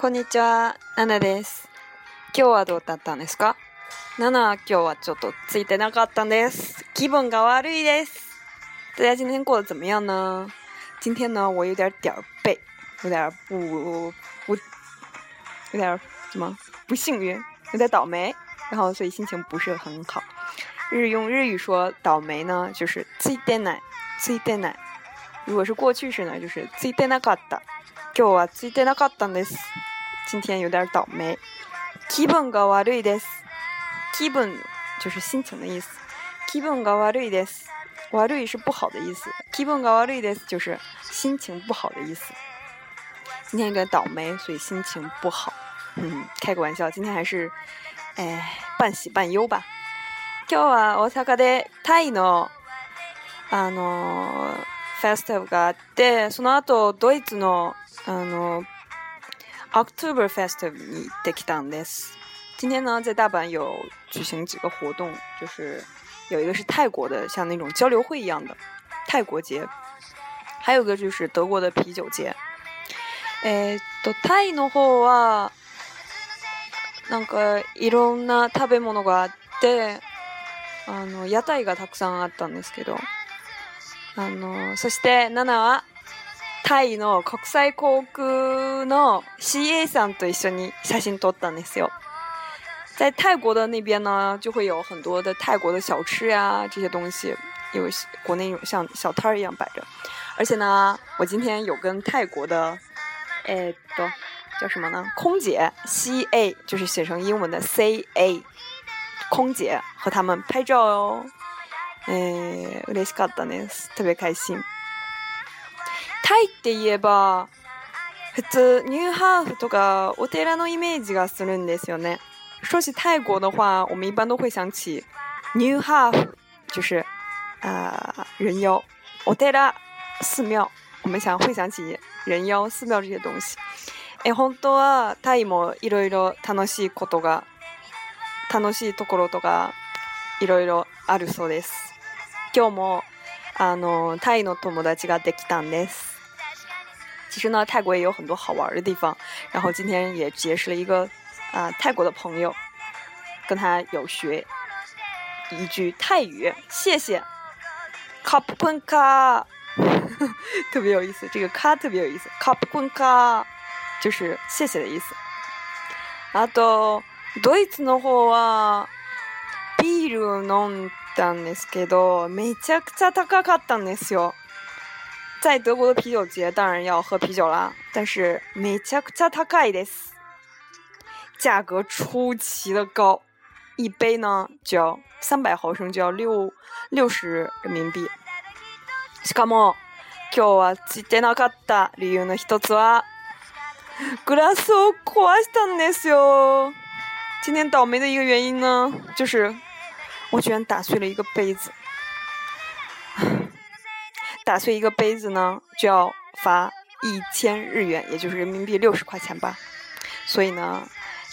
こんにちは、ナナです。今日はどうだったんですかナナは今日はちょっとついてなかったんです。気分が悪いです。大家今天过得怎么样呢？今天呢，我有点点儿背，有点不不，有点什么不幸运，有点倒霉，然后所以心情不是很好。日用日语说倒霉呢，就是ついてない、ついてない。如果是过去式呢，就是ついてなかった。今日はついてなかったんです。今天有点倒霉。気分が悪いです。気分就是心情的意思。気分が悪いです。悪い是不好的意思。気分が悪いです就是心情不好的意思。今天有点倒霉，所以心情不好。开个玩笑，今天还是哎半喜半忧吧。今日は大阪でタイのあのフェスティバルがあって、その後ドイツのあの。Oktoberfest に行ってきたんです。今天呢，在大阪有举行几个活动，就是有一个是泰国的，像那种交流会一样的泰国节，还有个就是德国的啤酒节。えっとタイの方はなんかいろんな食べ物があって、あの屋台がたくさんあったんですけど、あのそして7はイの国際航空の CA さんと一緒に写真撮ったんですよ。在泰国的那边呢，就会有很多的泰国的小吃呀，这些东西有国内像小摊儿一样摆着。而且呢，我今天有跟泰国的诶，叫什么呢？空姐 CA 就是写成英文的 CA，空姐和他们拍照哟。诶，うれしかったです，特别开心。タイって言えば普通ニューハーフとかお寺のイメージがするんですよね。说起泰国的话，我们一般都会想起 New Half，就是啊、呃、人妖，o t e r お寺庙，我们想会想起人妖、寺庙这些东西。え本当はタイもいろいろ楽しいことが楽しいところとかいろいろあるそうです。今日もあのタイの友達ができたんです。其实呢，泰国也有很多好玩的地方。然后今天也结识了一个啊泰国的朋友，跟他有学一句泰语，谢谢，ขอบค特别有意思，这个“卡”特别有意思，ขอบค就是谢谢的意思。あとドイツの方はビール飲んだんですけど、めちゃくちゃ高かったんですよ。在德国的啤酒节当然要喝啤酒啦，但是くちゃ他盖です，价格出奇的高，一杯呢就要三百毫升就要六六十人民币。今天倒霉的一个原因呢，就是我居然打碎了一个杯子。打碎一个杯子呢，就要罚一千日元，也就是人民币六十块钱吧。所以呢。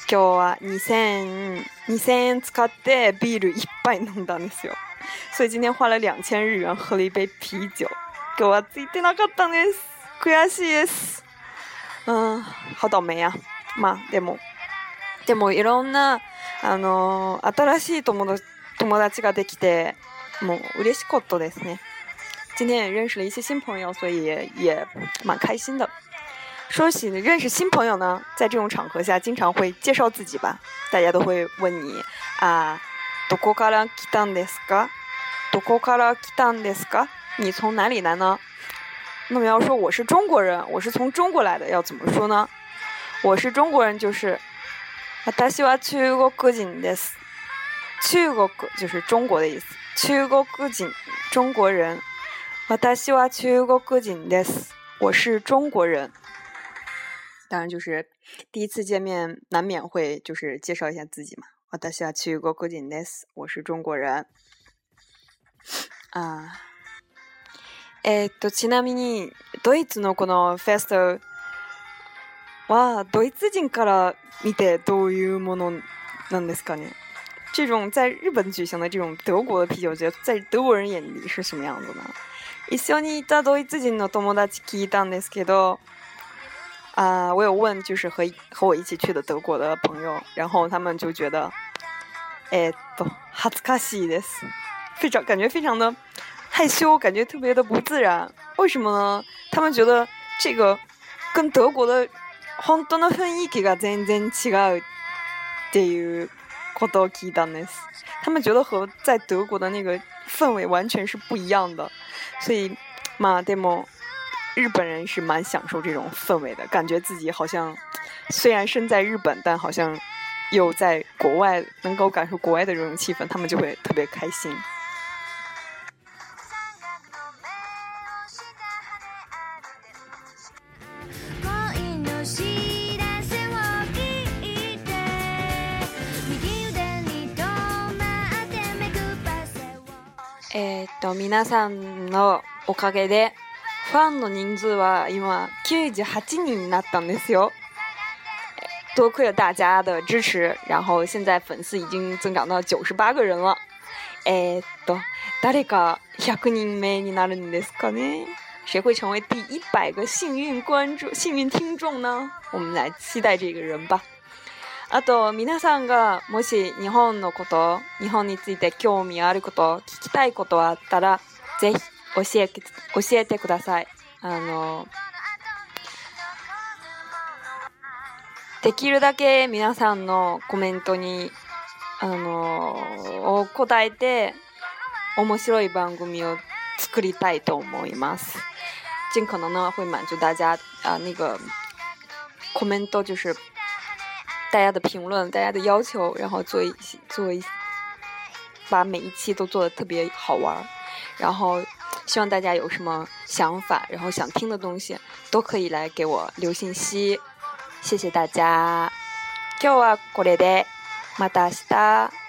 今日は2000 2000円使ってビール一杯飲んだんですよ。所以今天花了2000日元喝了一杯啤酒。今日はついてなかったんです。悔しいです。うん、好倒霉や。まあ、でも、でもいろんな、あの新しい友達友達ができて、もう嬉しかったですね。今天也认识了一些新朋友，所以也蛮开心的。说起认识新朋友呢，在这种场合下经常会介绍自己吧，大家都会问你啊，どこから来たんですか？どこから来たんですか？你从哪里来呢？那么要说我是中国人，我是从中国来的，要怎么说呢？我是中国人就是啊，西は中国人です。中国就是中国的意思，中国人，中国人。私は中国人です。我是中国人。当然，就是第一次见面，难免会就是介绍一下自己嘛。私は中国人です。我是中国人。あえー、っと、ちなみに、ドイツのこのフェストは、ドイツ人から見てどういうものなんですかね这种在日本举行的这种德国的啤酒节，在德国人眼里是什么样子呢？啊，我有问，就是和和我一起去的德国的朋友，然后他们就觉得，哎，不，恥かしいです，非常感觉非常的害羞，感觉特别的不自然。为什么呢？他们觉得这个跟德国的本当の雰囲気が全然違うっていう。他们觉得和在德国的那个氛围完全是不一样的，所以马德们日本人是蛮享受这种氛围的，感觉自己好像虽然身在日本，但好像又在国外，能够感受国外的这种气氛，他们就会特别开心。えー、っと、皆さんのおかげで、ファンの人数は今98人になったんですよ。多亏了大家的支持，然后现在粉丝已经增长到九十八个人了。えー、っと、誰か100人目になるんですかね？谁会成为第一百个幸运观众、幸运听众呢？我们来期待这个人吧。あと皆さんがもし日本のこと日本について興味あること聞きたいことあったらぜひ教え教えてくださいあのできるだけ皆さんのコメントにあの答えて面白い番組を作りたいと思います。尽可能呢会满足大家啊、呃、那个 comment 就是大家的评论、大家的要求，然后做一做一，把每一期都做的特别好玩儿。然后希望大家有什么想法，然后想听的东西，都可以来给我留信息。谢谢大家。叫啊，过来的，た明日。